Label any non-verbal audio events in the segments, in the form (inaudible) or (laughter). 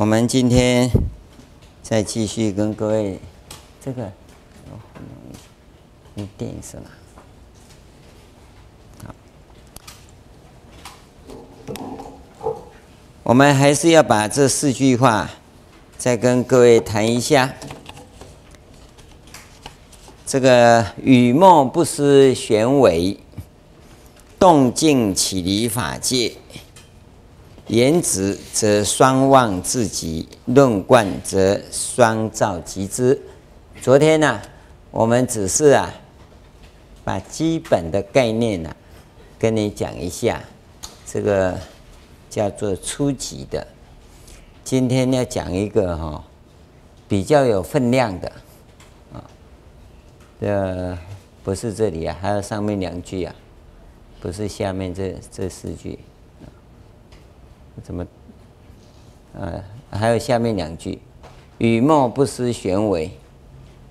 我们今天再继续跟各位，这个用电是吗？好，我们还是要把这四句话再跟各位谈一下。这个雨梦不思玄微，动静起离法界。言直则双忘自极，论贯则双照极之。昨天呢、我们只是啊，把基本的概念呢、跟你讲一下，这个叫做初级的。今天要讲一个哈、哦，比较有分量的啊，这不是这里啊，还有上面两句啊，不是下面这这四句。怎么？呃，还有下面两句：语梦不思玄微，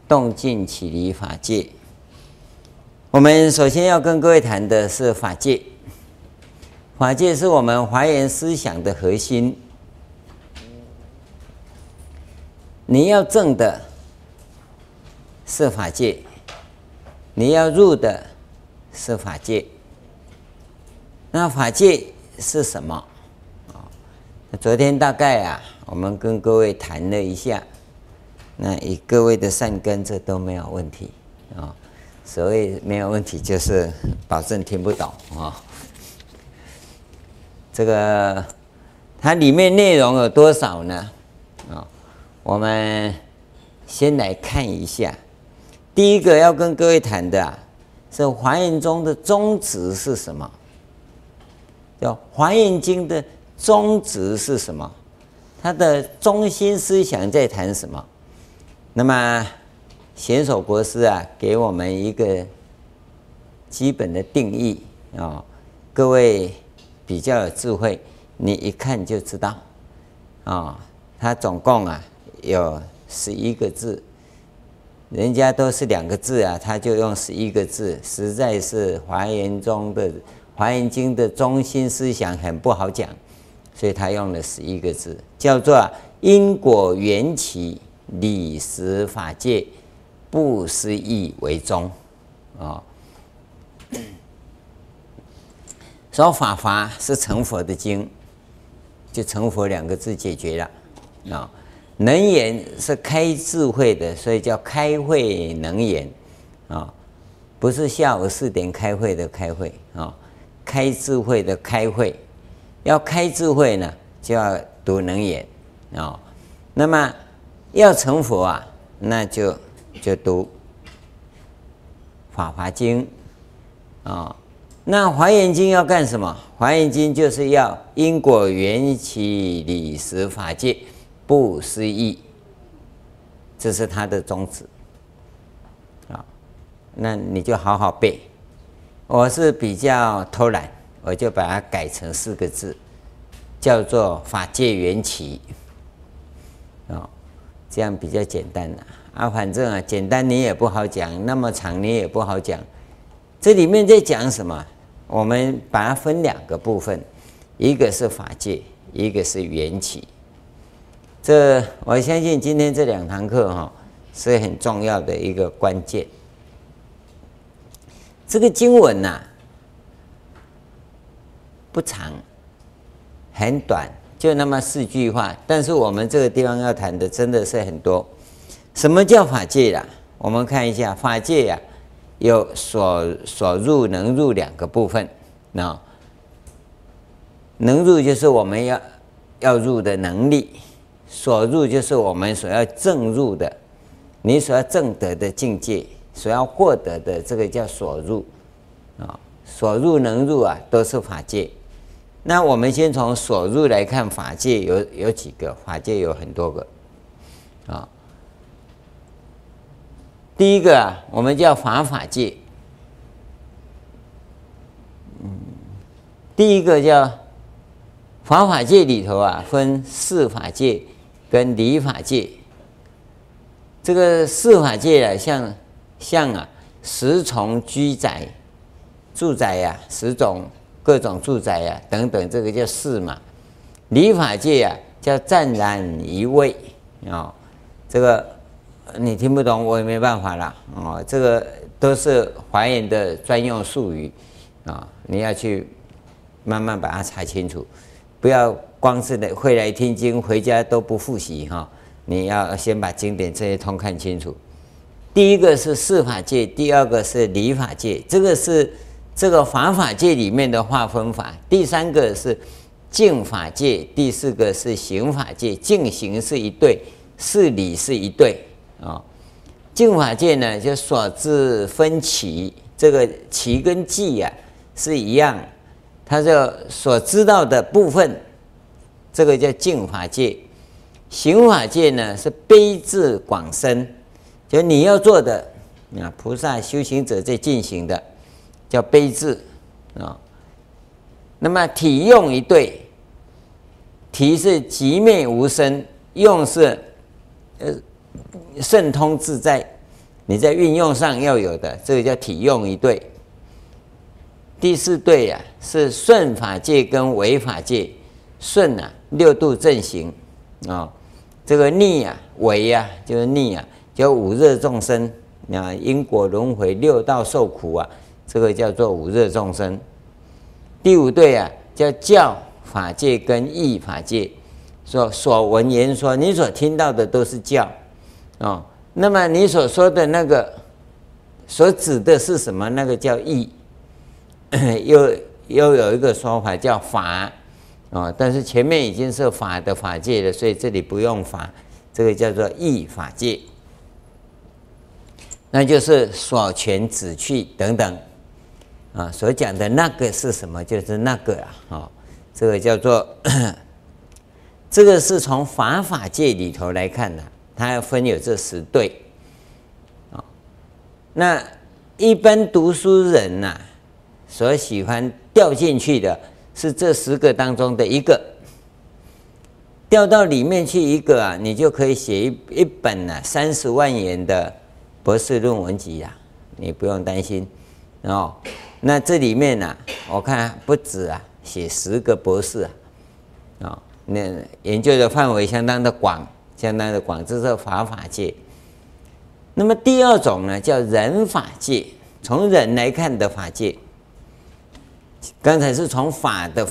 动静起离法界。我们首先要跟各位谈的是法界。法界是我们华严思想的核心。你要证的是法界，你要入的是法界。那法界是什么？昨天大概啊，我们跟各位谈了一下，那以各位的善根，这都没有问题啊。所谓没有问题，就是保证听不懂啊。这个它里面内容有多少呢？啊，我们先来看一下。第一个要跟各位谈的啊，是华严中的宗旨是什么？叫《华严经》的。宗旨是什么？它的中心思想在谈什么？那么贤首国师啊，给我们一个基本的定义啊、哦，各位比较有智慧，你一看就知道啊、哦。它总共啊有十一个字，人家都是两个字啊，他就用十一个字，实在是华严中的华严经的中心思想很不好讲。所以他用了十一个字，叫做“因果缘起理实法界，不思议为宗”。啊，说法华是成佛的经，就成佛两个字解决了。啊，能言是开智慧的，所以叫开慧能言。啊，不是下午四点开会的开会啊，开智慧的开会。要开智慧呢，就要读能言啊、哦。那么要成佛啊，那就就读法华经啊、哦。那华严经要干什么？华严经就是要因果缘起理实法界不思议，这是它的宗旨啊、哦。那你就好好背。我是比较偷懒。我就把它改成四个字，叫做“法界缘起”，哦，这样比较简单了啊。反正啊，简单你也不好讲，那么长你也不好讲。这里面在讲什么？我们把它分两个部分，一个是法界，一个是缘起。这我相信今天这两堂课哈是很重要的一个关键。这个经文呐、不长，很短，就那么四句话。但是我们这个地方要谈的真的是很多。什么叫法界呀？我们看一下法界呀，有所所入能入两个部分。那能入就是我们要要入的能力，所入就是我们所要证入的，你所要证得的境界，所要获得的这个叫所入啊。所入能入啊，都是法界。那我们先从所入来看，法界有有几个？法界有很多个，啊。第一个啊，我们叫法法界。嗯，第一个叫法法界里头啊，分四法界跟理法界。这个四法界啊，像像啊，十重居宅、住宅呀、十种。各种住宅呀、等等，这个叫寺嘛。理法界呀、叫湛然一味啊，这个你听不懂，我也没办法了啊，这个都是华严的专用术语啊，你要去慢慢把它查清楚，不要光是的会来听经，回家都不复习哈，你要先把经典这些通看清楚。第一个是事法界，第二个是理法界，这个是这个法法界里面的划分法。第三个是净法界，第四个是行法界，净行是一对，事理是一对啊。净法界呢，就所知分歧，这个期跟计呀是一样，它就所知道的部分，这个叫净法界。行法界呢是悲智广深。就你要做的，啊，菩萨修行者在进行的，叫悲智啊。那么体用一对，体是寂灭无声，用是呃顺通自在，你在运用上要有的，这个叫体用一对。第四对呀、是顺法界跟违法界，顺啊六度正行啊，这个逆啊违啊就是逆啊。叫五热众生啊，因果轮回六道受苦啊，这个叫做五热众生。第五对啊，叫教法界跟义法界，说所闻言说，你所听到的都是教、哦。那么你所说的那个，所指的是什么？那个叫义，(coughs) 又又有一个说法叫法啊、哦。但是前面已经是法的法界了，所以这里不用法，这个叫做义法界。那就是所权指趣等等，啊，所讲的那个是什么？就是那个啊，哦，这个叫做，这个是从法法界里头来看的，它要分有这十对，啊，那一般读书人呐，所喜欢掉进去的是这十个当中的一个，掉到里面去一个啊，你就可以写一一本呐三十万元的。博士论文集呀、啊，你不用担心哦。那这里面呢、啊，我看不止啊，写十个博士啊，那研究的范围相当的广，相当的广，这是法法界。那么第二种呢，叫人法界，从人来看的法界。刚才是从法的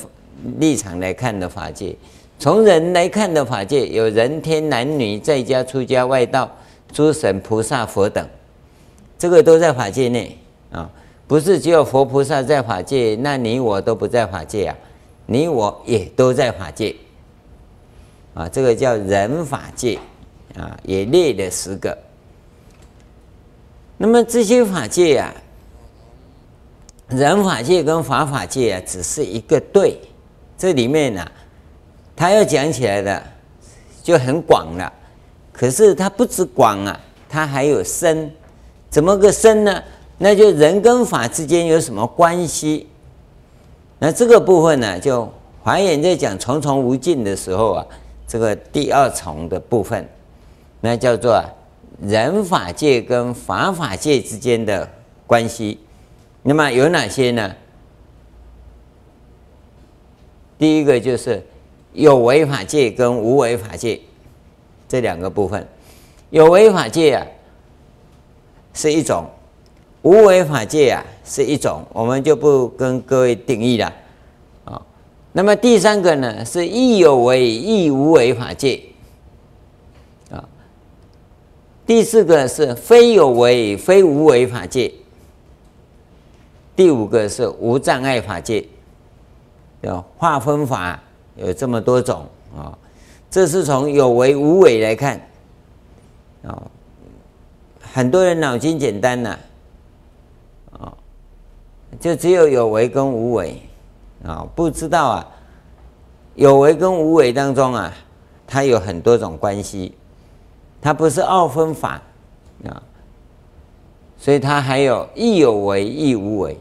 立场来看的法界，从人来看的法界，有人天男女，在家出家外道。诸神菩萨佛等，这个都在法界内啊，不是只有佛菩萨在法界，那你我都不在法界啊，你我也都在法界啊，这个叫人法界啊，也列了十个。那么这些法界啊，人法界跟法法界啊，只是一个对，这里面呢、他要讲起来的就很广了。可是他不止广啊，他还有深，怎么个深呢？那就人跟法之间有什么关系？那这个部分呢，就华严在讲重重无尽的时候啊，这个第二重的部分，那叫做人法界跟法法界之间的关系。那么有哪些呢？第一个就是有为法界跟无为法界。这两个部分，有为法界啊，是一种；无为法界啊，是一种。我们就不跟各位定义了啊。那么第三个呢，是亦有为亦无为法界啊。第四个是非有为非无为法界。第五个是无障碍法界。有划分法有这么多种啊。这是从有为无为来看，啊，很多人脑筋简单呐，啊就只有有为跟无为，啊，不知道啊，有为跟无为当中啊，它有很多种关系，它不是二分法，啊，所以它还有亦有为亦无为，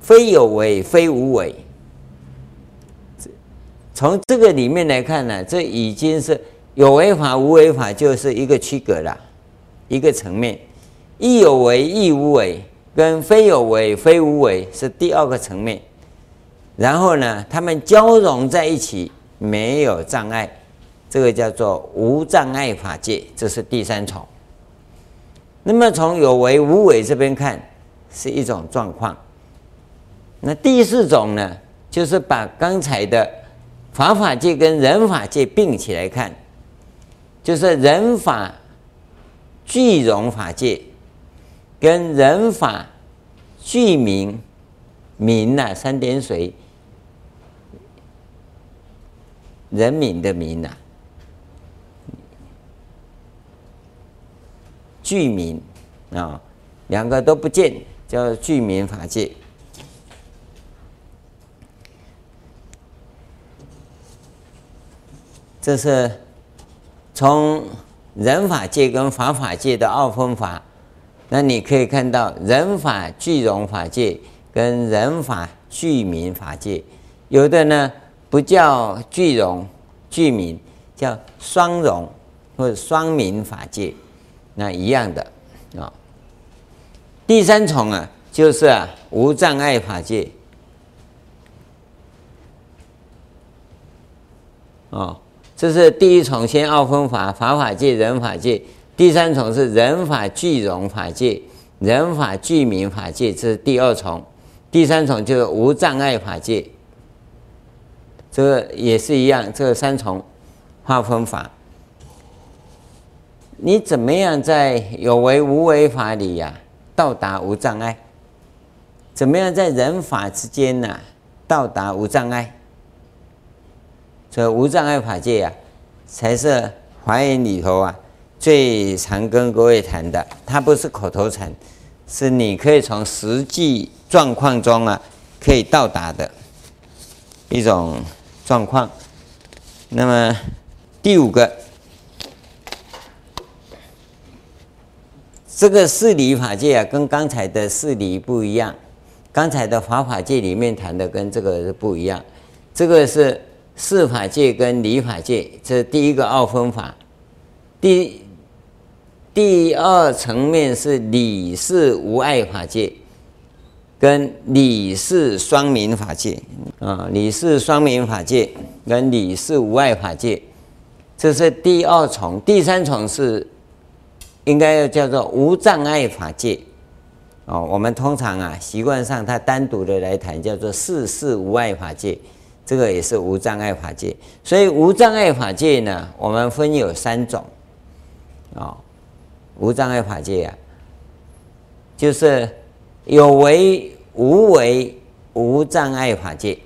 非有为非无为。从这个里面来看呢，这已经是有为法、无为法，就是一个区隔了，一个层面；亦有为亦无为，跟非有为非无为是第二个层面。然后呢，他们交融在一起，没有障碍，这个叫做无障碍法界，这是第三重。那么从有为无为这边看，是一种状况。那第四种呢，就是把刚才的法法界跟人法界并起来看，就是人法具融法界跟人法具名名啊，三点水人民的民啊。具名啊，两个都不见，叫具名法界。这是从人法界跟法法界的二分法。那你可以看到，人法具容法界跟人法具明法界，有的呢不叫具容具名，叫双容或者双明法界。那一样的啊，第三重啊，就是啊无障碍法界，哦，这是第一重，先二分法，法法界、人法界；第三重是人法具容法界、人法具名法界，这是第二重。第三重就是无障碍法界，这个也是一样，这三重划分法。你怎么样在有为无为法里呀、啊，到达无障碍？怎么样在人法之间呢、啊，到达无障碍？这无障碍法界呀、啊，才是华严里头啊最常跟各位谈的。它不是口头禅，是你可以从实际状况中啊可以到达的一种状况。那么第五个。这个事理法界啊，跟刚才的事理不一样。刚才的法法界里面谈的跟这个是不一样。这个是事法界跟理法界，这是第一个二分法。第第二层面是理事无碍法界，跟理事双明法界啊，理事双明法界跟理事无碍法界，这是第二重。第三重是。应该要叫做无障碍法界，哦，我们通常啊习惯上，它单独的来谈叫做事事无碍法界，这个也是无障碍法界。所以无障碍法界呢，我们分有三种，哦，无障碍法界啊，就是有为无为无障碍法界，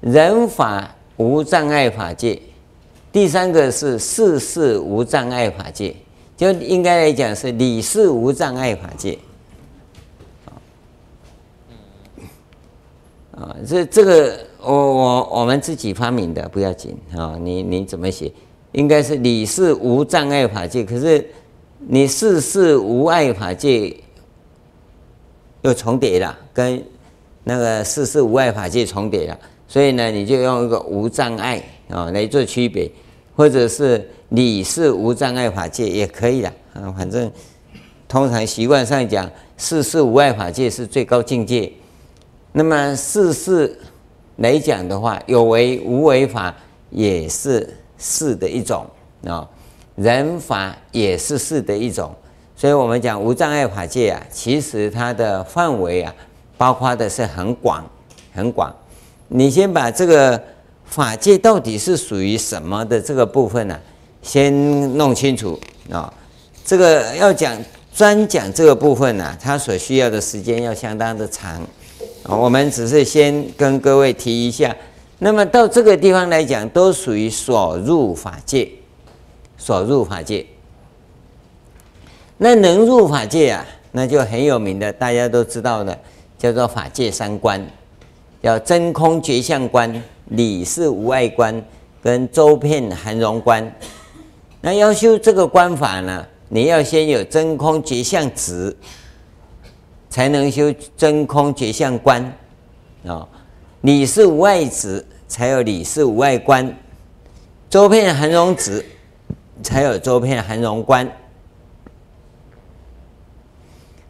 人法无障碍法界。第三个是事事无障碍法界，就应该来讲是理事无障碍法界。啊，这这个我我我们自己发明的不要紧啊，你你怎么写？应该是理是无障碍法界，可是你事事无碍法界又重叠了，跟那个事事无碍法界重叠了，所以呢，你就用一个无障碍。啊，来做区别，或者是理是无障碍法界也可以的啊。反正通常习惯上讲，事事无碍法界是最高境界。那么事事来讲的话，有为无为法也是事的一种啊，人法也是事的一种。所以我们讲无障碍法界啊，其实它的范围啊，包括的是很广很广。你先把这个。法界到底是属于什么的这个部分呢、先弄清楚啊！这个要讲专讲这个部分呢、它所需要的时间要相当的长。我们只是先跟各位提一下。那么到这个地方来讲，都属于所入法界，所入法界。那能入法界啊，那就很有名的，大家都知道的，叫做法界三观，叫真空觉相观。理事无碍观跟周遍含容观，那要修这个观法呢，你要先有真空觉相执，才能修真空觉相观啊。理事无碍执才有理事无碍观，周遍含容子才有周遍含容观。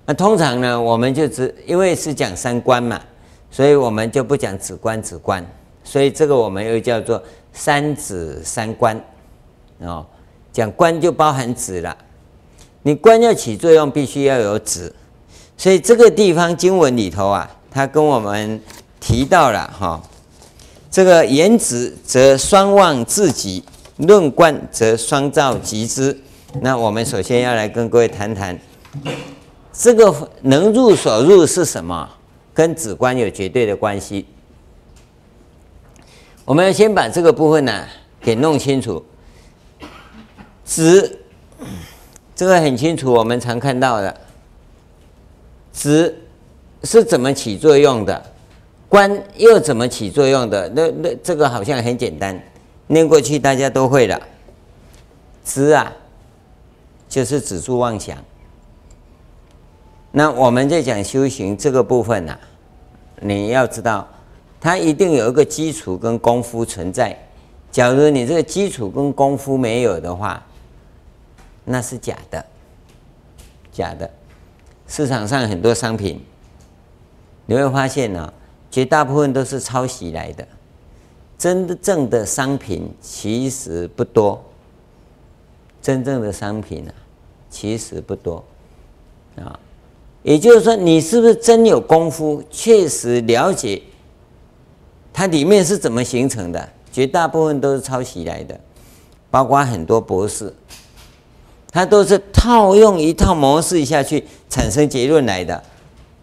那通常呢，我们就只因为是讲三观嘛，所以我们就不讲子观子观。所以这个我们又叫做三子三观哦。讲观就包含子了，你观要起作用，必须要有子。所以这个地方经文里头啊，它跟我们提到了哈，这个言子则双旺自己，论观则双照集之。那我们首先要来跟各位谈谈，这个能入所入是什么？跟子观有绝对的关系。我们要先把这个部分呢、给弄清楚。子，这个很清楚，我们常看到的。子是怎么起作用的？观又怎么起作用的？那那这个好像很简单，念过去大家都会了。知啊，就是止住妄想。那我们在讲修行这个部分呢、啊，你要知道，它一定有一个基础跟功夫存在。假如你这个基础跟功夫没有的话，那是假的，假的。市场上很多商品，你会发现呢、绝大部分都是抄袭来的，真正的商品其实不多。真正的商品呢、其实不多啊。也就是说，你是不是真有功夫，确实了解它里面是怎么形成的？绝大部分都是抄袭来的，包括很多博士。他都是套用一套模式下去产生结论来的，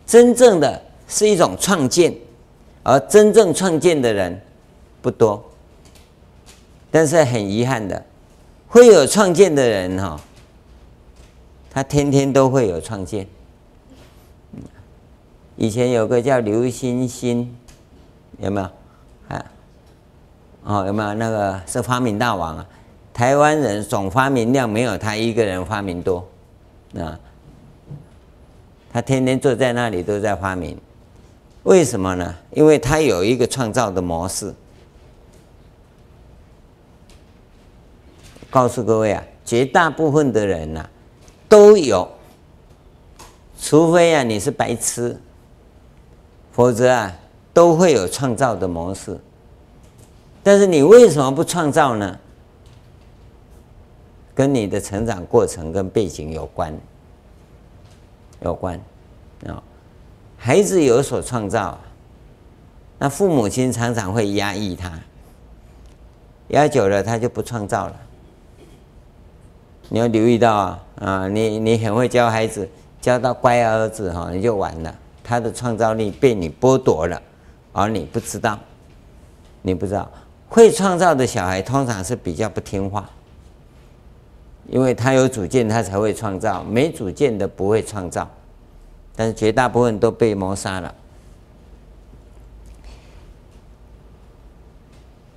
真正的是一种创建，而真正创建的人不多。但是很遗憾的，会有创建的人哈，他天天都会有创建。以前有个叫刘欣欣，有没有？啊，哦，有没有那个是发明大王啊？台湾人总发明量没有他一个人发明多，啊，他天天坐在那里都在发明，为什么呢？因为他有一个创造的模式。告诉各位啊，绝大部分的人呐、都有，除非啊你是白痴，否则啊都会有创造的模式。但是你为什么不创造呢？跟你的成长过程跟背景有关，有关啊。孩子有所创造，那父母亲常常会压抑他，压久了他就不创造了。你要留意到啊，啊，你你很会教孩子，教到乖儿子哈，你就完了，他的创造力被你剥夺了，而你不知道，你不知道，会创造的小孩通常是比较不听话。因为他有主见，他才会创造；没主见的不会创造。但是绝大部分都被谋杀了。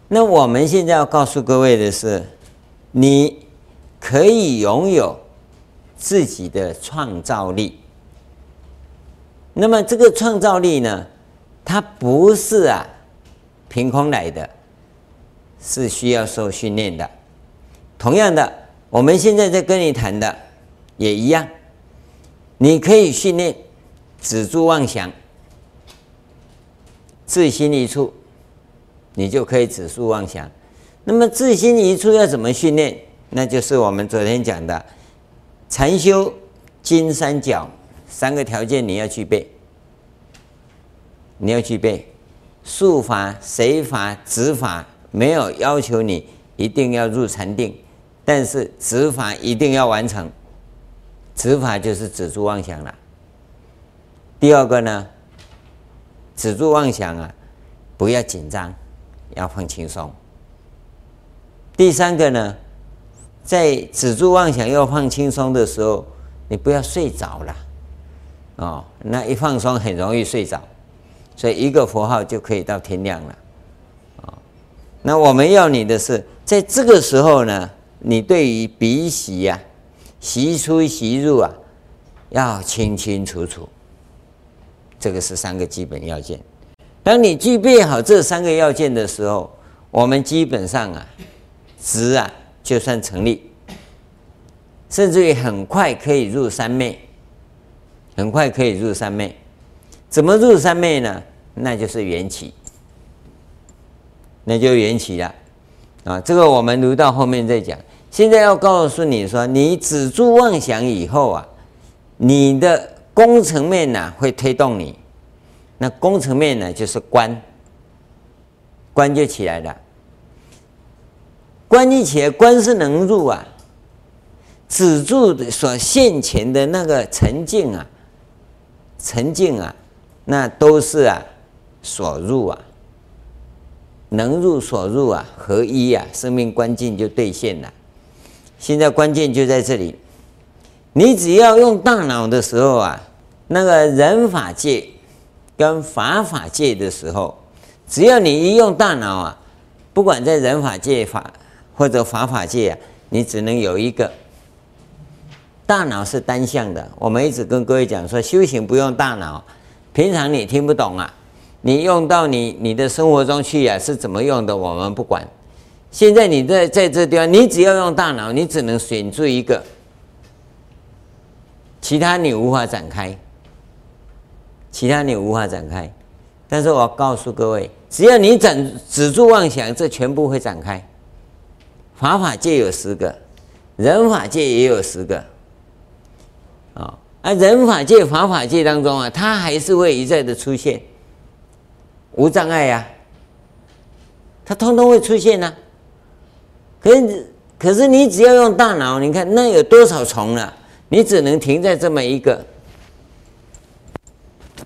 那我们现在要告诉各位的是，你可以拥有自己的创造力。那么这个创造力呢，它不是啊凭空来的，是需要受训练的。同样的。我们现在在跟你谈的也一样，你可以训练止住妄想，自心一处，你就可以止住妄想。那么自心一处要怎么训练？那就是我们昨天讲的禅修金三角三个条件，你要具备，你要具备术法、随法、止法，没有要求你一定要入禅定。但是止法一定要完成，止法就是止住妄想了。第二个呢，止住妄想啊，不要紧张，要放轻松。第三个呢，在止住妄想要放轻松的时候，你不要睡着了，哦，那一放松很容易睡着，所以一个佛号就可以到天亮了，哦，那我们要你的是在这个时候呢。你对于鼻息呀、息出息入啊，要清清楚楚。这个是三个基本要件。当你具备好这三个要件的时候，我们基本上啊，值啊就算成立，甚至于很快可以入三昧，很快可以入三昧。怎么入三昧呢？那就是缘起。那就缘起了啊。这个我们留到后面再讲。现在要告诉你说，你止住妄想以后啊，你的功层面呢会推动你，那功层面呢就是观，观就起来了。观一起来，观是能入啊，止住的所现前的那个沉静啊，沉静啊，那都是啊所入啊，能入所入啊，合一啊，生命关键就兑现了。现在关键就在这里，你只要用大脑的时候啊，那个人法界跟法法界的时候，只要你一用大脑啊，不管在人法界法。或者法法界啊，你只能有一个大脑是单向的。我们一直跟各位讲说，修行不用大脑，平常你听不懂啊，你用到你你的生活中去啊，是怎么用的？我们不管。现在你在在这地方，你只要用大脑，你只能选出一个，其他你无法展开，其他你无法展开。但是我告诉各位，只要你止止住妄想，这全部会展开。法法界有十个，人法界也有十个，啊，而人法界、法法界当中啊，它还是会一再的出现，无障碍呀、啊，它通通会出现呐、啊。可是，可是你只要用大脑，你看那有多少重了？你只能停在这么一个。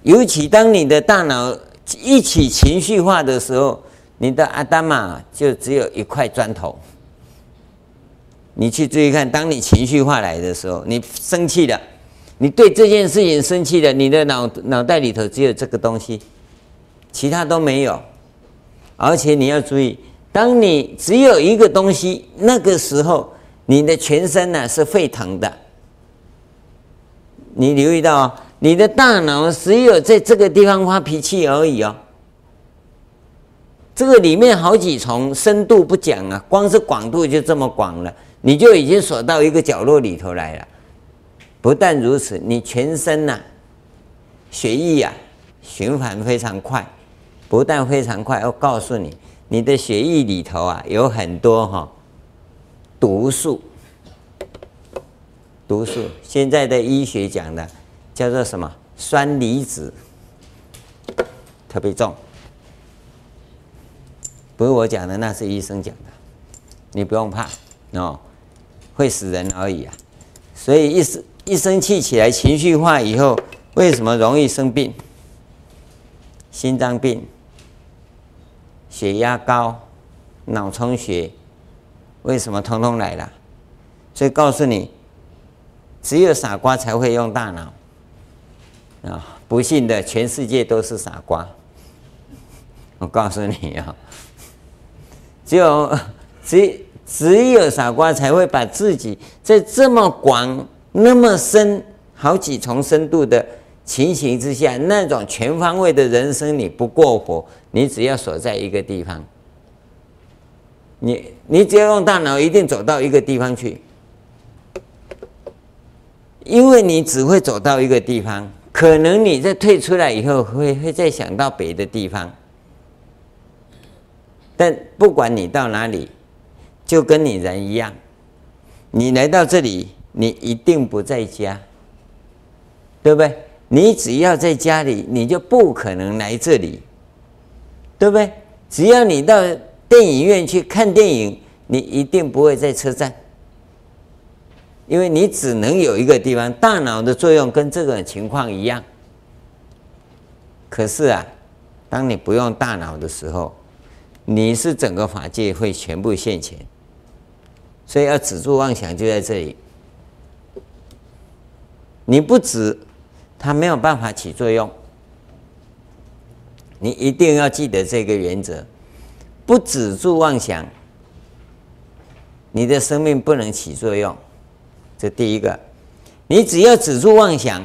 尤其当你的大脑一起情绪化的时候，你的阿达玛就只有一块砖头。你去注意看，当你情绪化来的时候，你生气了，你对这件事情生气了，你的脑脑袋里头只有这个东西，其他都没有。而且你要注意，当你只有一个东西，那个时候你的全身呢是沸腾的。你留意到哦，你的大脑只有在这个地方发脾气而已哦。这个里面好几重深度不讲啊，光是广度就这么广了。你就已经锁到一个角落里头来了。不但如此，你全身呐、血液、啊，循环非常快。不但非常快，我告诉你，你的血液里头啊，有很多哈、哦、毒素。毒素，现在的医学讲的叫做什么？酸离子，特别重。不是我讲的，那是医生讲的，你不用怕哦。会死人而已啊，所以一生一生气起来，情绪化以后，为什么容易生病？心脏病、血压高、脑充血，为什么通通来了？所以告诉你，只有傻瓜才会用大脑啊！不信的，全世界都是傻瓜。(laughs) 我告诉你啊，只有只。只有傻瓜才会把自己在这么广、那么深、好几重深度的情形之下，那种全方位的人生你不过活，你只要锁在一个地方，你你只要用大脑，一定走到一个地方去，因为你只会走到一个地方，可能你在退出来以后会会再想到别的地方，但不管你到哪里。就跟你人一样，你来到这里，你一定不在家，对不对？你只要在家里，你就不可能来这里，对不对？只要你到电影院去看电影，你一定不会在车站，因为你只能有一个地方。大脑的作用跟这个情况一样。可是啊，当你不用大脑的时候，你是整个法界会全部现前。所以要止住妄想，就在这里。你不止，它没有办法起作用。你一定要记得这个原则：不止住妄想，你的生命不能起作用。这第一个，你只要止住妄想，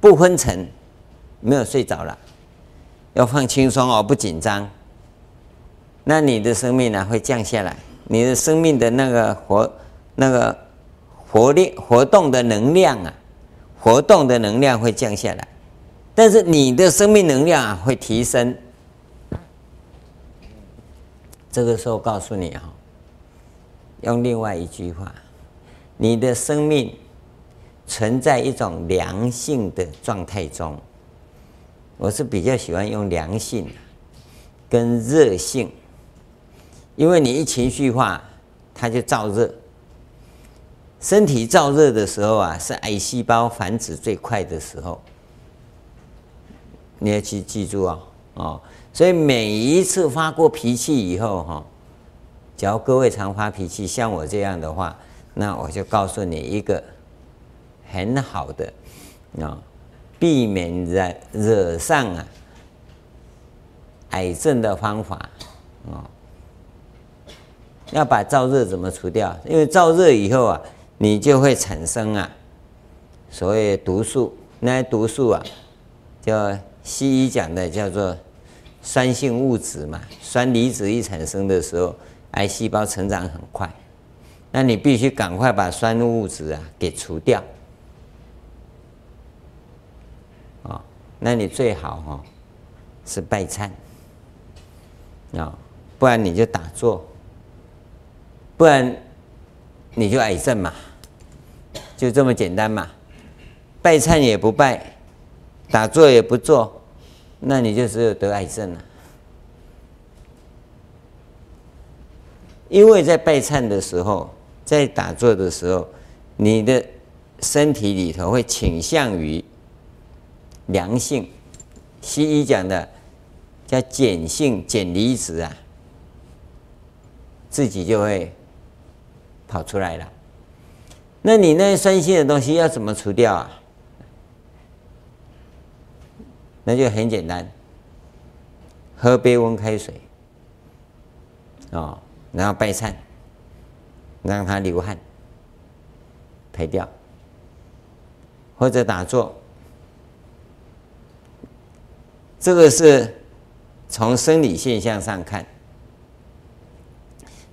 不昏沉，没有睡着了，要放轻松哦，不紧张。那你的生命呢会降下来，你的生命的那个活、那个活力、活动的能量啊，活动的能量会降下来，但是你的生命能量啊会提升，这个时候告诉你哈，用另外一句话，你的生命存在一种良性的状态中。我是比较喜欢用良性跟热性，因为你一情绪化，它就燥热。身体燥热的时候啊，是癌细胞繁殖最快的时候。你要去记住哦，哦，所以每一次发过脾气以后哈，只要各位常发脾气，像我这样的话，那我就告诉你一个很好的啊，避免惹惹上啊癌症的方法啊，要把燥热怎么除掉？因为燥热以后啊，你就会产生啊所谓毒素，那些毒素啊叫。西医讲的叫做酸性物质嘛，酸离子一产生的时候，癌细胞成长很快，那你必须赶快把酸物质啊给除掉，啊，那你最好哈是拜忏啊，不然你就打坐，不然你就癌症嘛，就这么简单嘛，拜忏也不拜。打坐也不做，那你就只有得癌症了。因为在拜忏的时候，在打坐的时候，你的身体里头会倾向于良性，西医讲的叫碱性碱离子啊，自己就会跑出来了。那你那酸性的东西要怎么除掉啊？那就很简单，喝杯温开水，啊，然后拜忏，让他流汗，排掉，或者打坐，这个是从生理现象上看。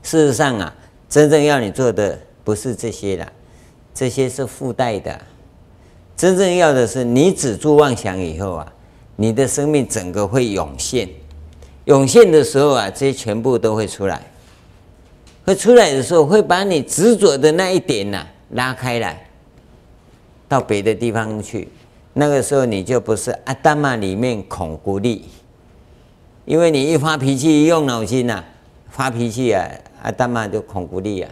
事实上啊，真正要你做的不是这些啦，这些是附带的，真正要的是你止住妄想以后啊。你的生命整个会涌现，涌现的时候啊，这些全部都会出来。会出来的时候，会把你执着的那一点呐、拉开来，到别的地方去。那个时候你就不是阿达玛里面孔古力，因为你一发脾气，一用脑筋呐、发脾气啊，阿达玛就孔古力啊，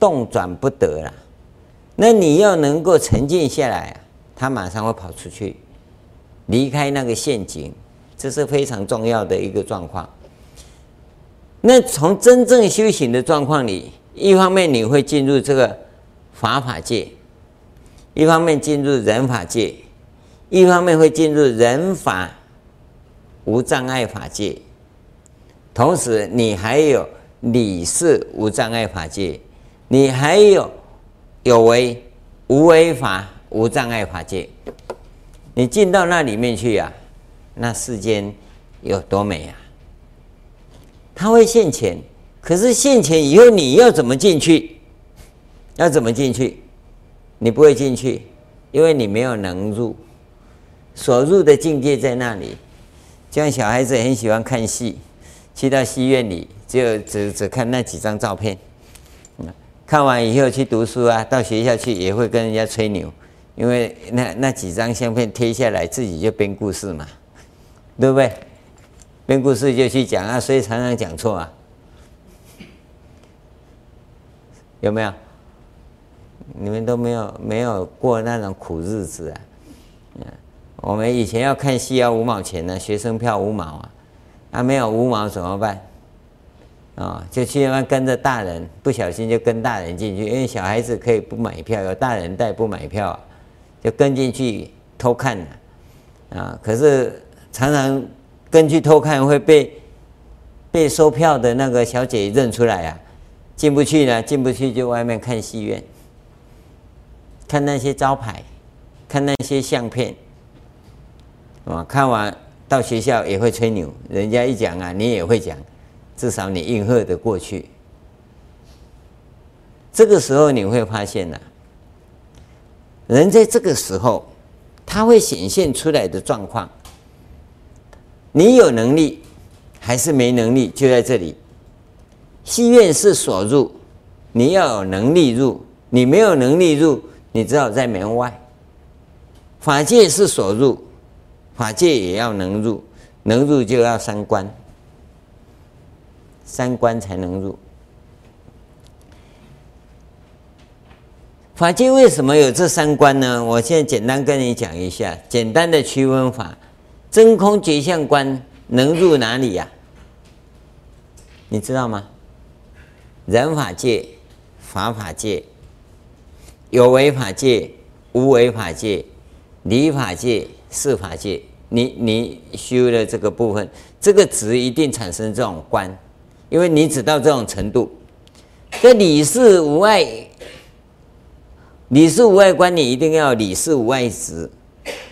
动转不得了。那你要能够沉静下来啊，他马上会跑出去。离开那个陷阱，这是非常重要的一个状况。那从真正修行的状况里，一方面你会进入这个法法界，一方面进入人法界，一方面会进入人法无障碍法界，同时你还有理事无障碍法界，你还有有为无为法无障碍法界。你进到那里面去呀、啊，那世间有多美啊！他会现钱，可是现钱以后你要怎么进去？要怎么进去？你不会进去，因为你没有能入。所入的境界在那里。就像小孩子很喜欢看戏，去到戏院里，就只只看那几张照片。看完以后去读书啊，到学校去也会跟人家吹牛。因为那那几张相片贴下来，自己就编故事嘛，对不对？编故事就去讲啊，所以常常讲错啊，有没有？你们都没有没有过那种苦日子啊？我们以前要看戏要五毛钱呢，学生票五毛啊，啊没有五毛怎么办？啊，就去那边跟着大人，不小心就跟大人进去，因为小孩子可以不买票，有大人带不买票。就跟进去偷看了，啊！可是常常跟去偷看会被被收票的那个小姐认出来啊，进不去呢，进不去就外面看戏院，看那些招牌，看那些相片，啊！看完到学校也会吹牛，人家一讲啊，你也会讲，至少你应和的过去。这个时候你会发现呢、人在这个时候，他会显现出来的状况，你有能力还是没能力，就在这里。戏院是所入，你要有能力入，你没有能力入，你只好在门外。法界是所入，法界也要能入，能入就要三关，三关才能入。法界为什么有这三关呢？我现在简单跟你讲一下，简单的区分法：真空觉相观能入哪里呀、你知道吗？人法界、法法界、有为法界、无为法界、理法界、事法界。你你修的这个部分，这个执一定产生这种观，因为你只到这种程度。这理事无碍，理事无碍观，你一定要理事无碍执。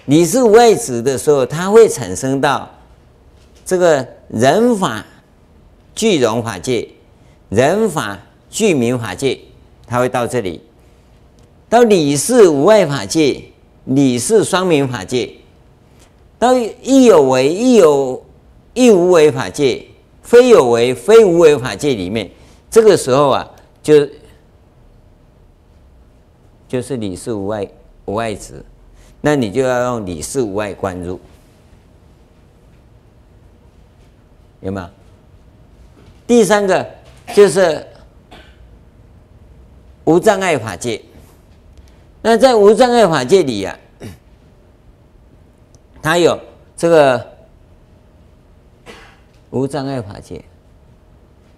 你是无碍执的时候，它会产生到这个人法。具容法界、人法具名法界，它会到这里；到理是无外法界、理是双名法界，到亦有为、亦有亦无为法界、非有为、非无为法界里面，这个时候啊，就就是理是无外无外子，那你就要用理事无碍观入，有没有？第三个就是无障碍法界。那在无障碍法界里啊，(clears throat) 它有这个无障碍法界、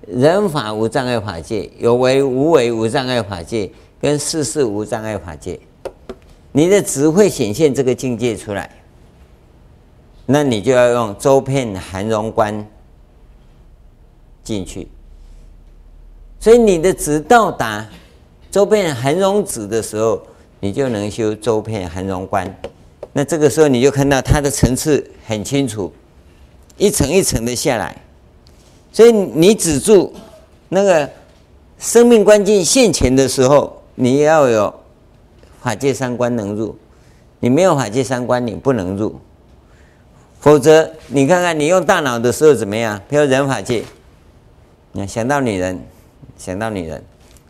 人法无障碍法界、有为无为无障碍法界跟事事无障碍法界。你的执会显现这个境界出来，那你就要用周遍含容观。进去，所以你的执到达周遍含容值的时候，你就能修周遍含容观。那这个时候你就看到它的层次很清楚，一层一层的下来。所以你止住那个生命关键现前的时候，你要有法界三观能入。你没有法界三观，你不能入。否则，你看看你用大脑的时候怎么样？比如人法界。你想到女人，想到女人，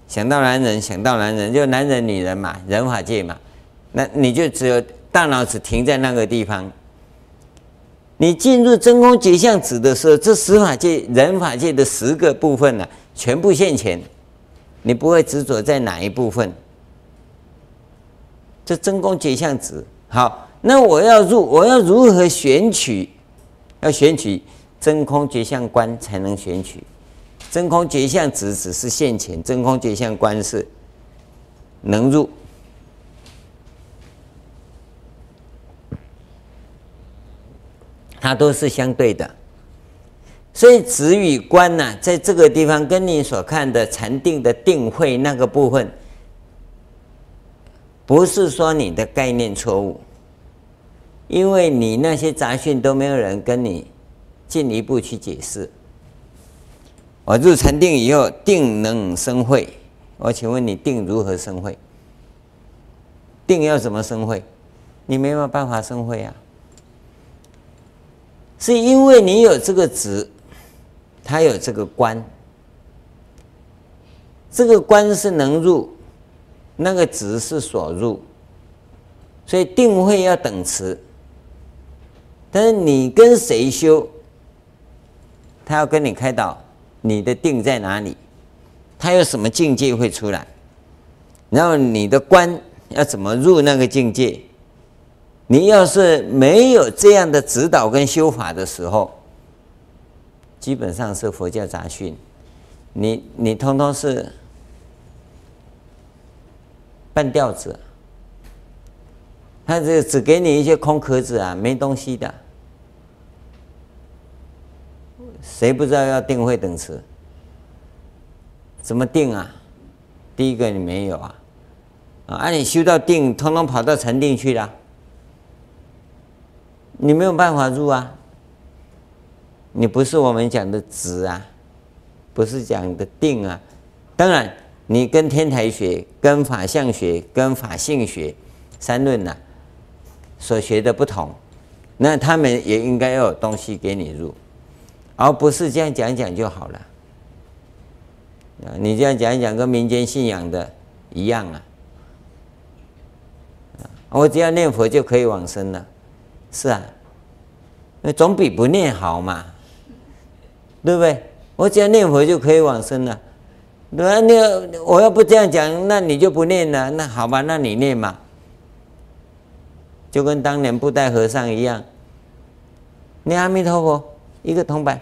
想到男人，想到男人，就男人、女人嘛，人法界嘛。那你就只有大脑只停在那个地方。你进入真空觉相执的时候，这十法界、人法界的十个部分呢、啊，全部现前，你不会执着在哪一部分。这真空觉相执，好，那我要入，我要如何选取？要选取真空觉相观才能选取。真空觉相执只是现前，真空觉相观是能入，它都是相对的。所以子与观呢、在这个地方跟你所看的禅定的定慧那个部分，不是说你的概念错误，因为你那些杂讯都没有人跟你进一步去解释。我入禅定以后，定能生慧。我请问你，定如何生慧？定要怎么生慧？你没有办法生慧啊！是因为你有这个值，它有这个观，这个观是能入，那个值是所入，所以定慧要等持。但是你跟谁修，他要跟你开导。你的定在哪里？他有什么境界会出来？然后你的观要怎么入那个境界？你要是没有这样的指导跟修法的时候，基本上是佛教杂讯，你你通通是半吊子，他这只给你一些空壳子啊，没东西的。谁不知道要定慧等持？怎么定啊？第一个你没有啊，啊，你修到定，通通跑到禅定去了，你没有办法入啊。你不是我们讲的执啊，不是讲的定啊。当然，你跟天台学、跟法相学、跟法性学三论呐、所学的不同，那他们也应该要有东西给你入。而不是这样讲讲就好了。啊，你这样讲一讲，跟民间信仰的一样啊。我只要念佛就可以往生了，是啊，那总比不念好嘛，对不对？我只要念佛就可以往生了，对吧？那我要不这样讲，那你就不念了。那好吧，那你念嘛，就跟当年布袋和尚一样，念阿弥陀佛一个铜板，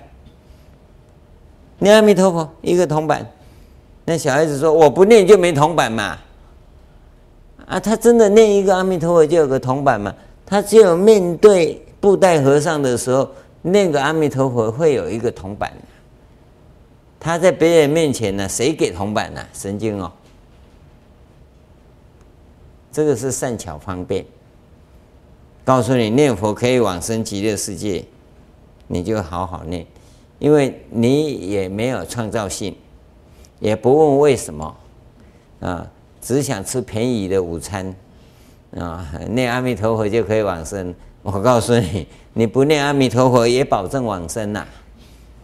念阿弥陀佛一个铜板。那小孩子说：“我不念就没铜板嘛。”啊，他真的念一个阿弥陀佛就有个铜板嘛？他只有面对布袋和尚的时候，念个阿弥陀佛会有一个铜板。他在别人面前呢，谁给铜板呢？神经哦！这个是善巧方便，告诉你念佛可以往生极乐世界，你就好好念，因为你也没有创造性。也不问为什么，啊，只想吃便宜的午餐，啊，念阿弥陀佛就可以往生。我告诉你，你不念阿弥陀佛也保证往生呐，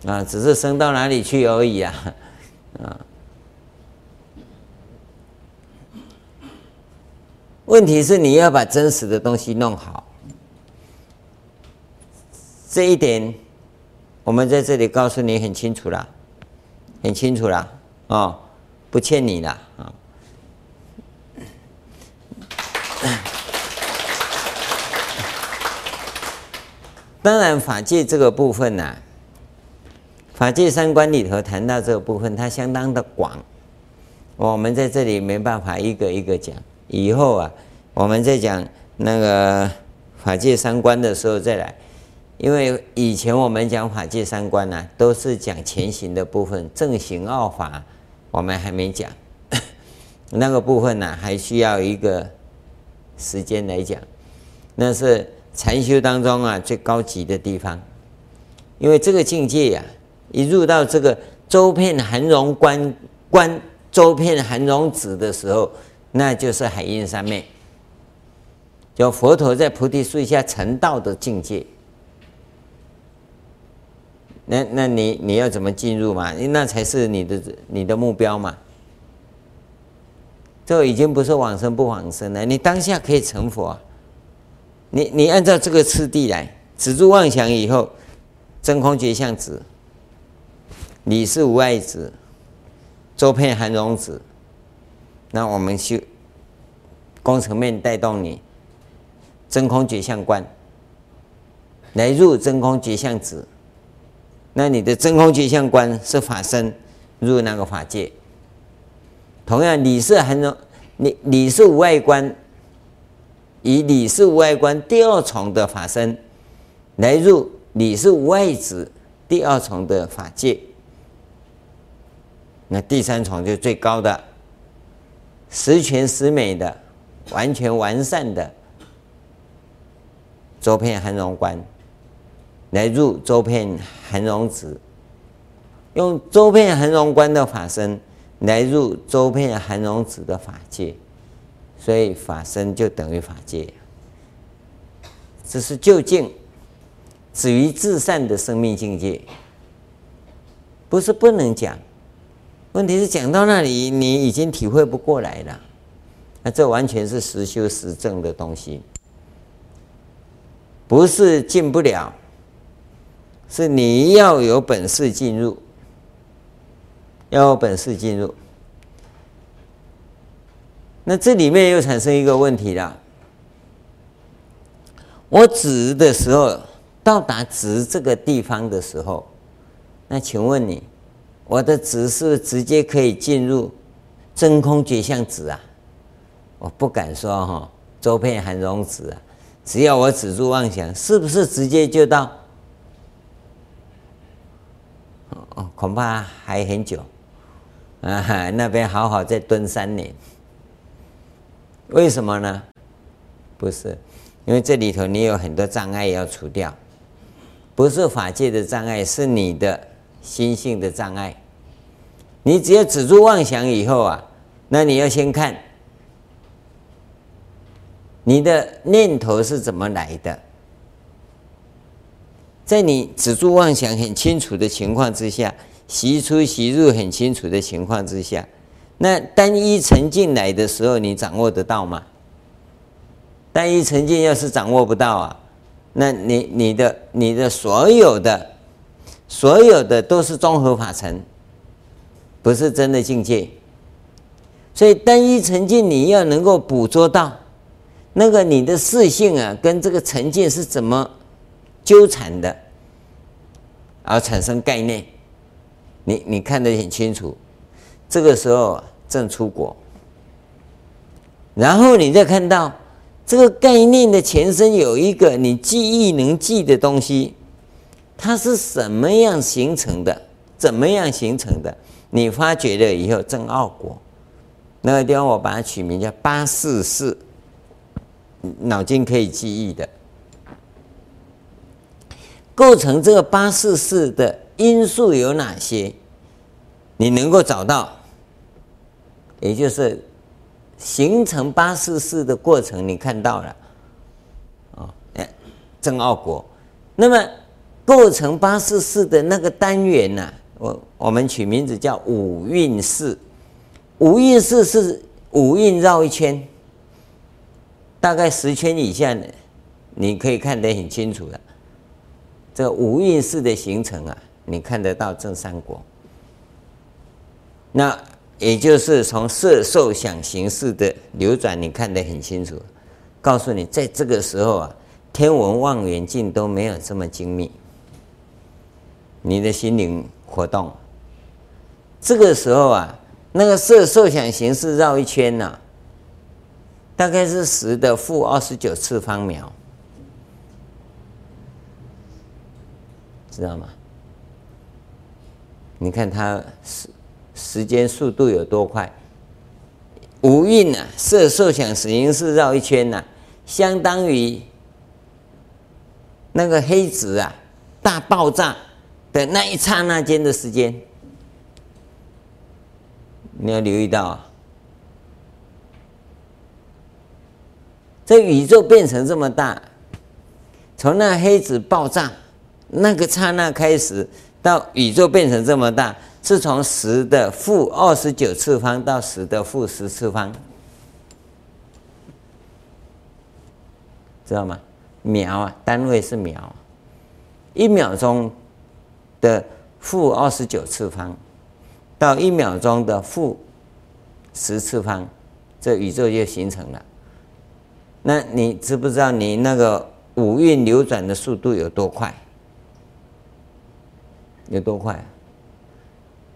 啊只是升到哪里去而已啊，啊。问题是你要把真实的东西弄好，这一点我们在这里告诉你很清楚了，很清楚了。哦，不欠你了啊！当然，法界这个部分呢、法界三观里头谈到这个部分，它相当的广。我们在这里没办法一个一个讲，以后啊，我们在讲那个法界三观的时候再来。因为以前我们讲法界三观呢、啊，都是讲前行的部分，正行奥法。我们还没讲 (laughs) 那个部分呢、还需要一个时间来讲。那是禅修当中啊最高级的地方，因为这个境界呀、一入到这个周遍含容观观周遍含容止的时候，那就是海印三昧，就佛陀在菩提树下成道的境界。那那你你要怎么进入嘛？那才是你的你的目标嘛。这已经不是往生不往生了，你当下可以成佛。你你按照这个次第来，止住妄想以后，真空觉相止，你是无碍子，周遍含容子。那我们修工程面带动你，真空觉相观，来入真空觉相子。那你的真空觉相观是法身入那个法界，同样你是含容，你你是无碍观，以你是无碍观第二重的法身来入你是无碍子第二重的法界，那第三重就最高的十全十美的完全完善的周遍含容观。来入周遍含容止，用周遍含容观的法身来入周遍含容止的法界，所以法身就等于法界。这是究竟止于至善的生命境界，不是不能讲。问题是讲到那里，你已经体会不过来了。那这完全是实修实证的东西，不是进不了。是你要有本事进入，要有本事进入。那这里面又产生一个问题了。我止的时候，到达止这个地方的时候，那请问你，我的止是直接可以进入真空觉相止啊？我不敢说哈，周遍含容止啊，只要我止住妄想，是不是直接就到？哦，恐怕还很久，啊，那边好好再蹲三年。为什么呢？不是，因为这里头你有很多障碍要除掉，不是法界的障碍，是你的心性的障碍。你只要止住妄想以后啊，那你要先看你的念头是怎么来的。在你止住妄想很清楚的情况之下，习出习入很清楚的情况之下，那单一沉进来的时候，你掌握得到吗？单一沉进要是掌握不到啊，那你你的你的所有的所有的都是综合法尘，不是真的境界。所以单一沉静你要能够捕捉到那个你的视性啊，跟这个沉静是怎么纠缠的，而产生概念，你你看得很清楚，这个时候正出国，然后你再看到这个概念的前身有一个你记忆能记的东西，它是什么样形成的？怎么样形成的？你发觉了以后正奥国，那个地方我把它取名叫八四四，脑筋可以记忆的。构成这个八四四的因素有哪些？你能够找到，也就是形成八四四的过程，你看到了，啊，哎，正奥国。那么构成八四四的那个单元呢、我我们取名字叫五运四。五运四是五运绕一圈，大概十圈以下呢，你可以看得很清楚了。这五运四的形成啊，你看得到正三国。那也就是从色受想行识的流转，你看得很清楚。告诉你，在这个时候啊，天文望远镜都没有这么精密。你的心灵活动，这个时候啊，那个色受想行识绕一圈呐、啊，大概是十的负二十九次方秒。知道吗？你看它时时间速度有多快？五蕴啊，色受想行识绕一圈呐、啊，相当于那个黑子啊大爆炸的那一刹那间的时间。你要留意到啊，这宇宙变成这么大，从那黑子爆炸。那个刹那开始到宇宙变成这么大，是从十的负二十九次方到十的负十次方，知道吗？秒啊，单位是秒，一秒钟的负二十九次方到一秒钟的负十次方，这宇宙就形成了。那你知不知道你那个五运流转的速度有多快？有多快？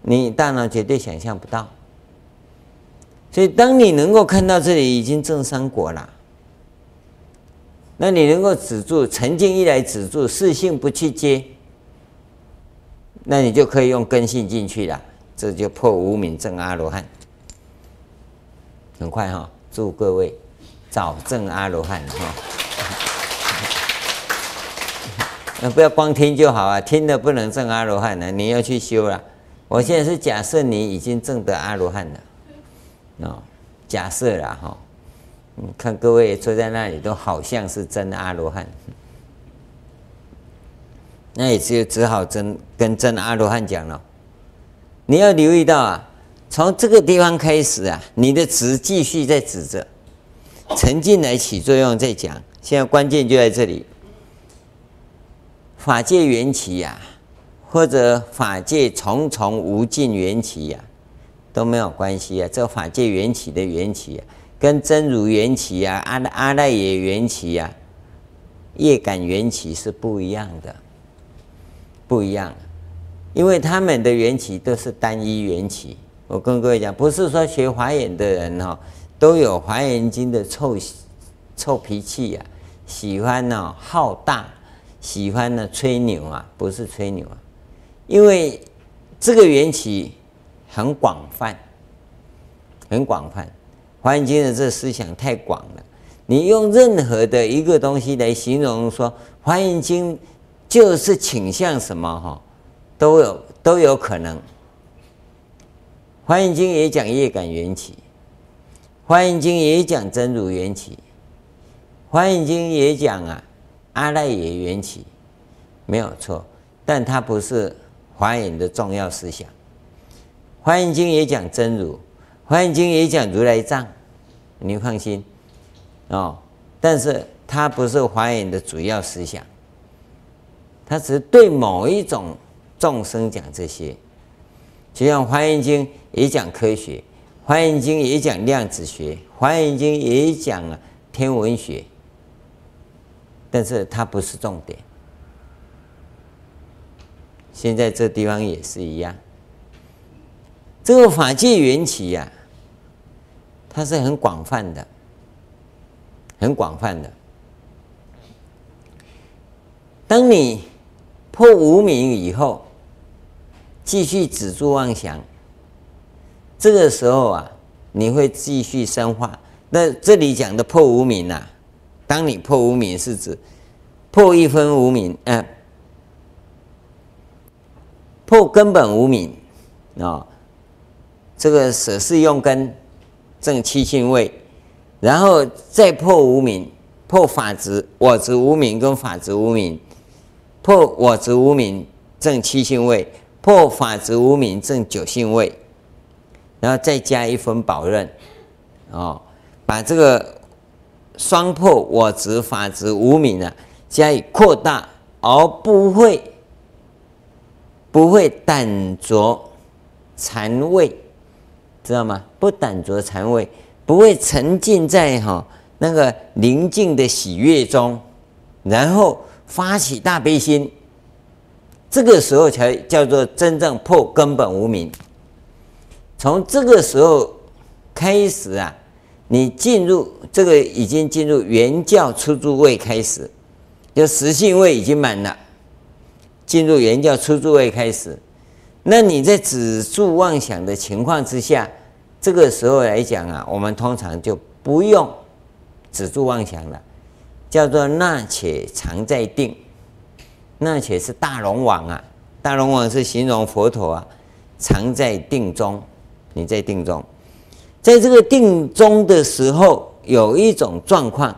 你大脑绝对想象不到。所以，当你能够看到这里已经正三果了，那你能够止住沉静一来止住，四性不去接，那你就可以用根性进去了，这就破无明证阿罗汉。很快哈、哦，祝各位早证阿罗汉哈。(laughs) 那不要光听就好啊，听了不能证阿罗汉呢，你要去修了。我现在是假设你已经证得阿罗汉了，哦，假设了哈。你看各位坐在那里都好像是真阿罗汉，那也只有只好真跟真阿罗汉讲了。你要留意到啊，从这个地方开始啊，你的执继续在指着，沉浸来起作用在讲。现在关键就在这里。法界缘起呀，或者法界重重无尽缘起呀，都没有关系啊。这个法界缘起的缘起啊，跟真如缘起呀、阿阿赖耶缘起呀、业感缘起是不一样的，不一样。因为他们的缘起都是单一缘起。我跟各位讲，不是说学华严的人哈，都有华严经的臭臭脾气呀，喜欢呢好大。喜欢呢吹牛啊，不是吹牛啊，因为这个缘起很广泛，很广泛。华严经的这思想太广了，你用任何的一个东西来形容说华严经就是倾向什么哈，都有都有可能。华严经也讲业感缘起，华严经也讲真如缘起，华严经也讲啊。阿赖耶缘起，没有错，但它不是华严的重要思想。华严经也讲真如，华严经也讲如来藏，你放心哦。但是它不是华严的主要思想，他只是对某一种众生讲这些。就像华严经也讲科学，华严经也讲量子学，华严经也讲了天文学，但是它不是重点。现在这地方也是一样，这个法界缘起呀、它是很广泛的。很广泛的。当你破无明以后，继续止住妄想，这个时候啊，你会继续深化。那这里讲的破无明啊，当你破无明是指破一分无明，嗯、呃，破根本无明啊、哦，这个舍事用根，正七性位。然后再破无明，破法执、我执无明跟法执无明，破我执无明正七性位，破法执无明正九性位，然后再加一分宝刃，哦，把这个双破我执法执无明啊加以扩大，而不会不会胆着禅位，知道吗？不胆着禅位。不会沉浸在哈那个宁静的喜悦中，然后发起大悲心，这个时候才叫做真正破根本无明。从这个时候开始啊，你进入这个已经进入原教初住位开始，就实性位已经满了，进入原教初住位开始，那你在止住妄想的情况之下。这个时候来讲啊，我们通常就不用止住妄想了，叫做那且常在定。那且是大龙王啊，大龙王是形容佛陀啊，常在定中。你在定中，在这个定中的时候，有一种状况，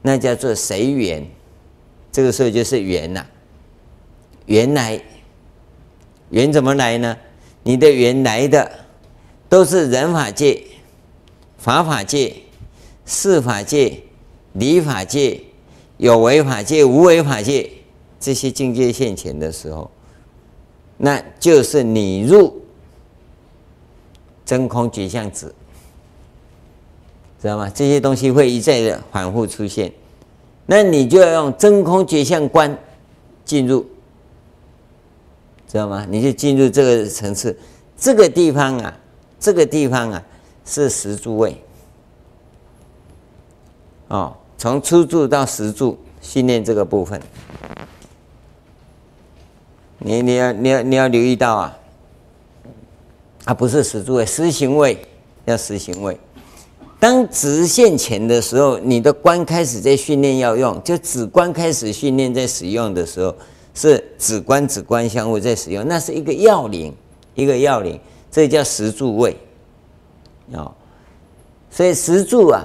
那叫做随缘。这个时候就是缘呐，缘来，缘怎么来呢？你的缘来的。都是人法界、法法界、事法界、理法界、有为法界、无为法界这些境界现前的时候，那就是你入真空觉相子，知道吗？这些东西会一再的反复出现，那你就要用真空觉相观进入，知道吗？你就进入这个层次，这个地方啊。这个地方啊，是十诸位哦，从初住到十住训练这个部分，你你要你要你要留意到啊，啊不是十住位，十行位要十行位。当直线前的时候，你的观开始在训练要用，就止观开始训练在使用的时候，是止观止观相互在使用，那是一个要领，一个要领。这叫十住位，哦，所以十住啊，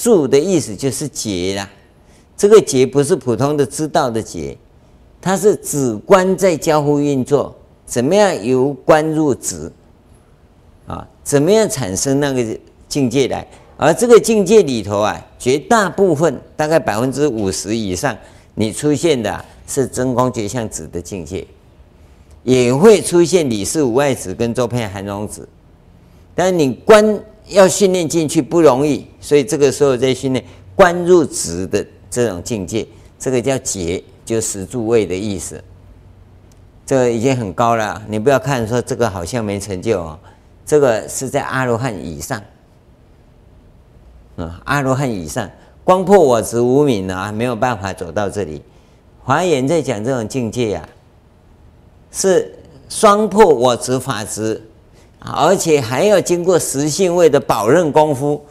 住的意思就是觉啦。这个觉不是普通的知道的觉，它是止观在交互运作。怎么样由观入止啊？怎么样产生那个境界来？而这个境界里头啊，绝大部分大概百分之五十以上，你出现的是真空觉相子的境界。也会出现理事无碍子跟周遍含容子，但你观要训练进去不容易，所以这个时候在训练观入止的这种境界，这个叫觉，就十住位的意思。这个已经很高了，你不要看说这个好像没成就哦，这个是在阿罗汉以上，啊，阿罗汉以上，光破我执无明啊，没有办法走到这里。华严在讲这种境界呀、啊。是双破我执法执，而且还要经过实性位的保任功夫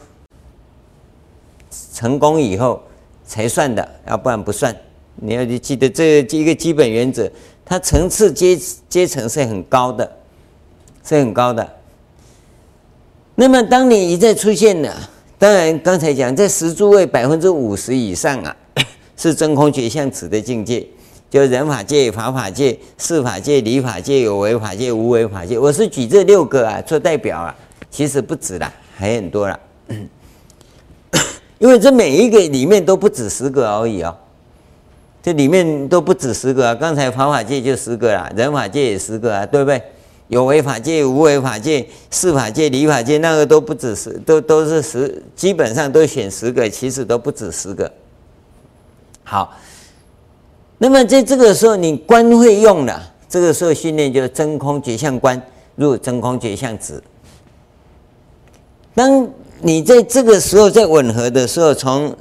成功以后才算的，要不然不算。你要记得这一个基本原则，它层次阶阶层是很高的，是很高的。那么当你一再出现了，当然刚才讲在十住位百分之五十以上啊，(coughs) 是真空觉相止的境界。就人法界、法法界、事法界、理法界、有为法界、无为法界。我是举这六个啊做代表啊，其实不止啦，还很多啦。因为这每一个里面都不止十个而已哦，这里面都不止十个啊。刚才法法界就十个啦，人法界也十个啊，对不对？有为法界、无为法界、事法界、理法界，那个都不止十，都都是十，基本上都选十个，其实都不止十个。好，那么在这个时候，你观会用了，这个时候训练就是真空觉相观入真空觉相值。当你在这个时候在吻合的时候，从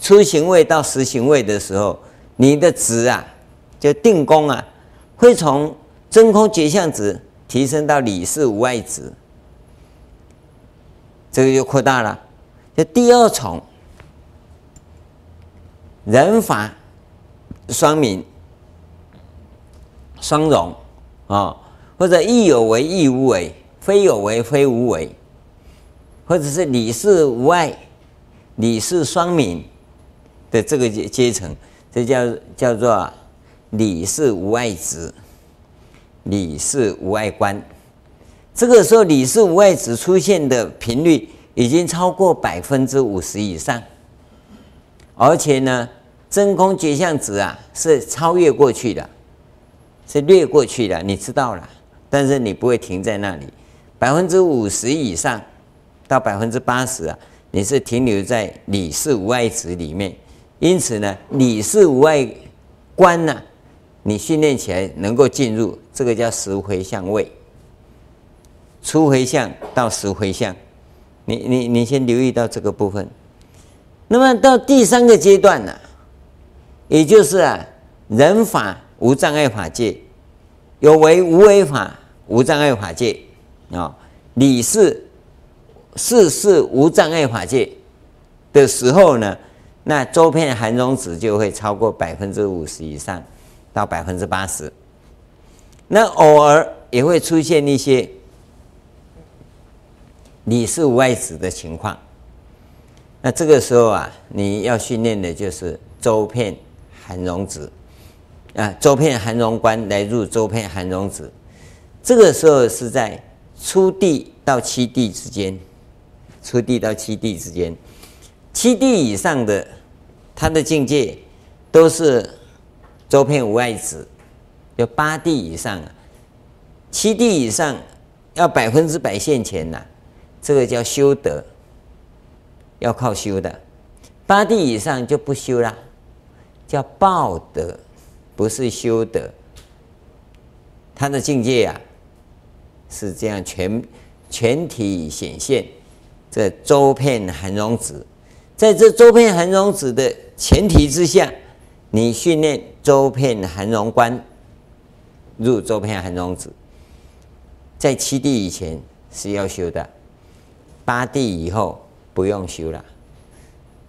初行位到实行位的时候，你的值啊，就定功啊，会从。真空觉相值提升到理事无碍值，这个就扩大了。就第二重，人法双明、双融啊，或者亦有为亦无为，非有为非无为，或者是理事无碍、理事双明的这个阶阶层，这叫叫做理事无碍执。理事无碍观，这个时候理事无碍执出现的频率已经超过百分之五十以上，而且呢，真空觉相值啊是超越过去的，是略过去的，你知道了，但是你不会停在那里，百分之五十以上到百分之八十啊，你是停留在理事无碍值里面，因此呢，理事无碍观呢、你训练起来能够进入这个叫十回向位，初回向到十回向，你你你先留意到这个部分。那么到第三个阶段呢、也就是啊，人法无障碍法界，有为无为法无障碍法界啊，理事事事无障碍法界的时候呢，那周遍含容值就会超过百分之五十以上。到百分之八十，那偶尔也会出现一些理事无碍子的情况。那这个时候啊，你要训练的就是周遍含容子啊，周遍含容观来入周遍含容子。这个时候是在初地到七地之间，初地到七地之间，七地以上的他的境界都是。周遍无碍子，有八地以上，七地以上要百分之百现前呐，这个叫修德，要靠修的。八地以上就不修了，叫报德，不是修德。他的境界啊，是这样全全体显现，这周遍含容执，在这周遍含容执的前提之下。你训练周遍含容观入周遍含容执，在七地以前是要修的，八地以后不用修了，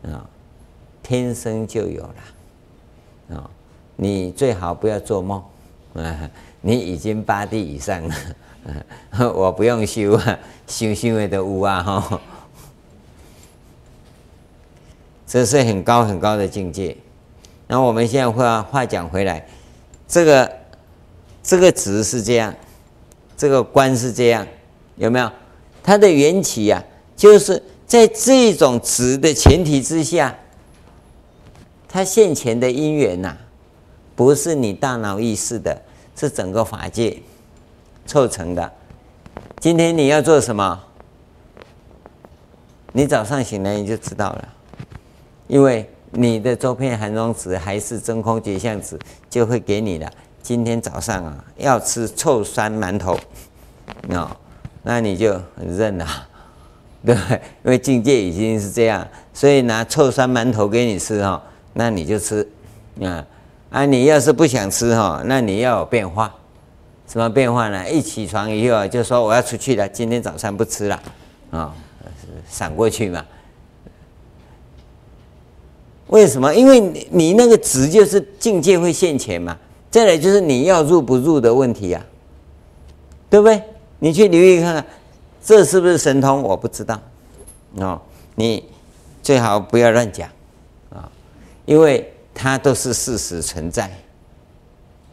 啊，天生就有了，啊，你最好不要做梦，啊，(laughs) 你已经八地以上了，(laughs) 我不用修啊，修修的都无啊哈，这是很高很高的境界。那我们现在话话讲回来，这个这个值是这样，这个观是这样，有没有？它的缘起啊，就是在这种值的前提之下，他现前的因缘呐，不是你大脑意识的，是整个法界凑成的。今天你要做什么？你早上醒来你就知道了，因为。你的周遍含容子还是真空觉相子，就会给你的。今天早上啊，要吃臭酸馒头，哦，那你就很认了，(laughs) 对不对？因为境界已经是这样，所以拿臭酸馒头给你吃哈，那你就吃，啊啊！你要是不想吃哈，那你要有变化，什么变化呢？一起床以后就说我要出去了，今天早上不吃了，啊，闪过去嘛。为什么？因为你你那个执就是境界会现前嘛。再来就是你要入不入的问题呀，对不对？你去留意看看，这是不是神通？我不知道，哦，你最好不要乱讲，因为它都是事实存在。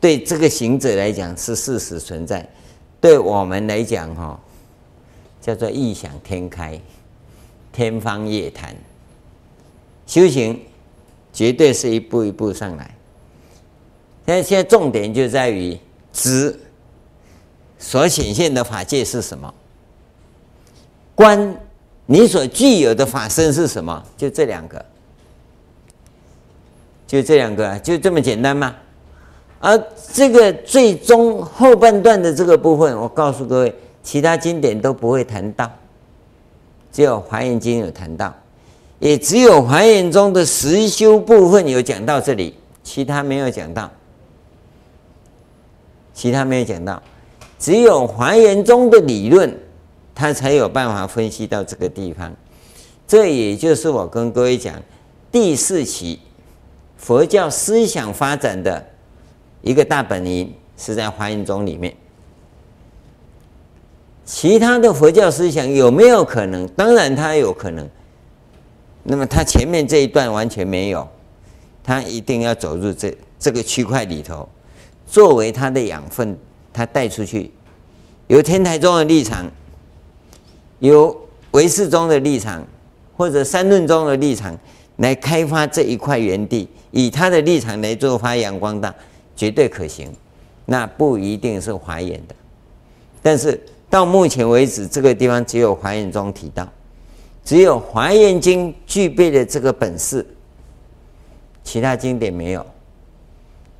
对这个行者来讲是事实存在，对我们来讲哈，叫做异想天开，天方夜谭。修行绝对是一步一步上来。但现在重点就在于知所显现的法界是什么，观你所具有的法身是什么，就这两个，就这两个，就这么简单吗？而这个最终后半段的这个部分，我告诉各位，其他经典都不会谈到，只有《华严经》有谈到，也只有《华严》中的实修部分有讲到这里，其他没有讲到，其他没有讲到，只有《华严》中的理论，他才有办法分析到这个地方。这也就是我跟各位讲，第四期佛教思想发展的。一个大本营是在华严宗里面，其他的佛教思想有没有可能？当然它有可能。那么它前面这一段完全没有，它一定要走入这这个区块里头，作为它的养分，它带出去，由天台宗的立场，由唯识宗的立场，或者三论宗的立场来开发这一块园地，以他的立场来做发扬光大。绝对可行，那不一定是华严的，但是到目前为止，这个地方只有华严中提到，只有华严经具备的这个本事，其他经典没有，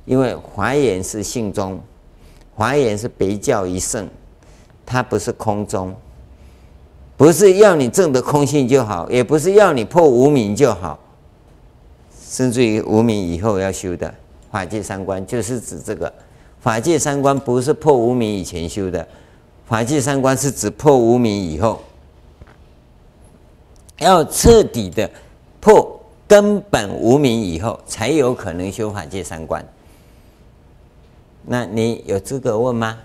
因为华严是性中，华严是别教一圣，它不是空中，不是要你证得空性就好，也不是要你破无明就好，甚至于无明以后要修的。法界三观就是指这个，法界三观不是破无明以前修的，法界三观是指破无明以后，要彻底的破根本无明以后，才有可能修法界三观。那你有资格问吗？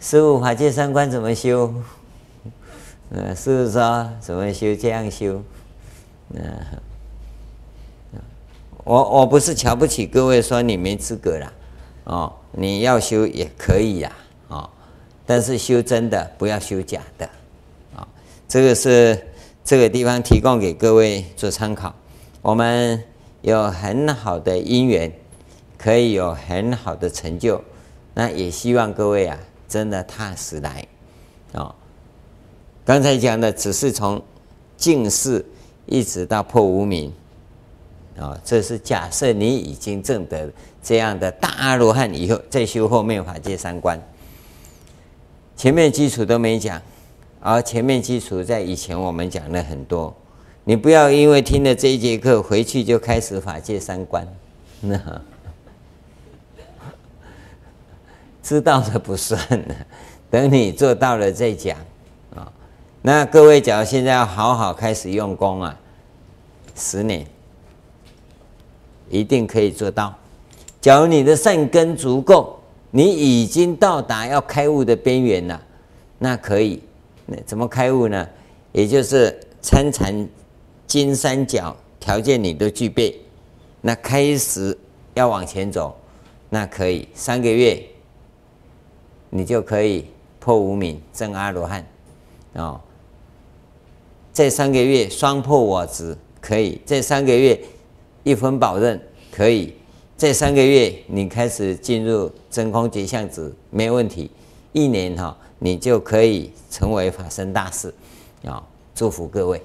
师傅，法界三观怎么修？呃，师父说怎么修，这样修，嗯。我我不是瞧不起各位，说你没资格啦，哦，你要修也可以呀，哦，但是修真的不要修假的，啊，这个是这个地方提供给各位做参考。我们有很好的因缘，可以有很好的成就，那也希望各位啊，真的踏实来，哦，刚才讲的只是从净事一直到破无明。啊，这是假设你已经证得这样的大阿罗汉以后，再修后面法界三观。前面基础都没讲，而前面基础在以前我们讲了很多。你不要因为听了这一节课回去就开始法界三观，那 (laughs) 知道的不算了，等你做到了再讲啊。那各位，假如现在要好好开始用功啊，十年。一定可以做到。假如你的善根足够，你已经到达要开悟的边缘了，那可以。那怎么开悟呢？也就是参禅金三角条件你都具备，那开始要往前走，那可以三个月，你就可以破无明证阿罗汉哦。这三个月双破我执可以，这三个月。一分保证可以，这三个月你开始进入真空觉相子没问题，一年哈你就可以成为法身大士，啊，祝福各位。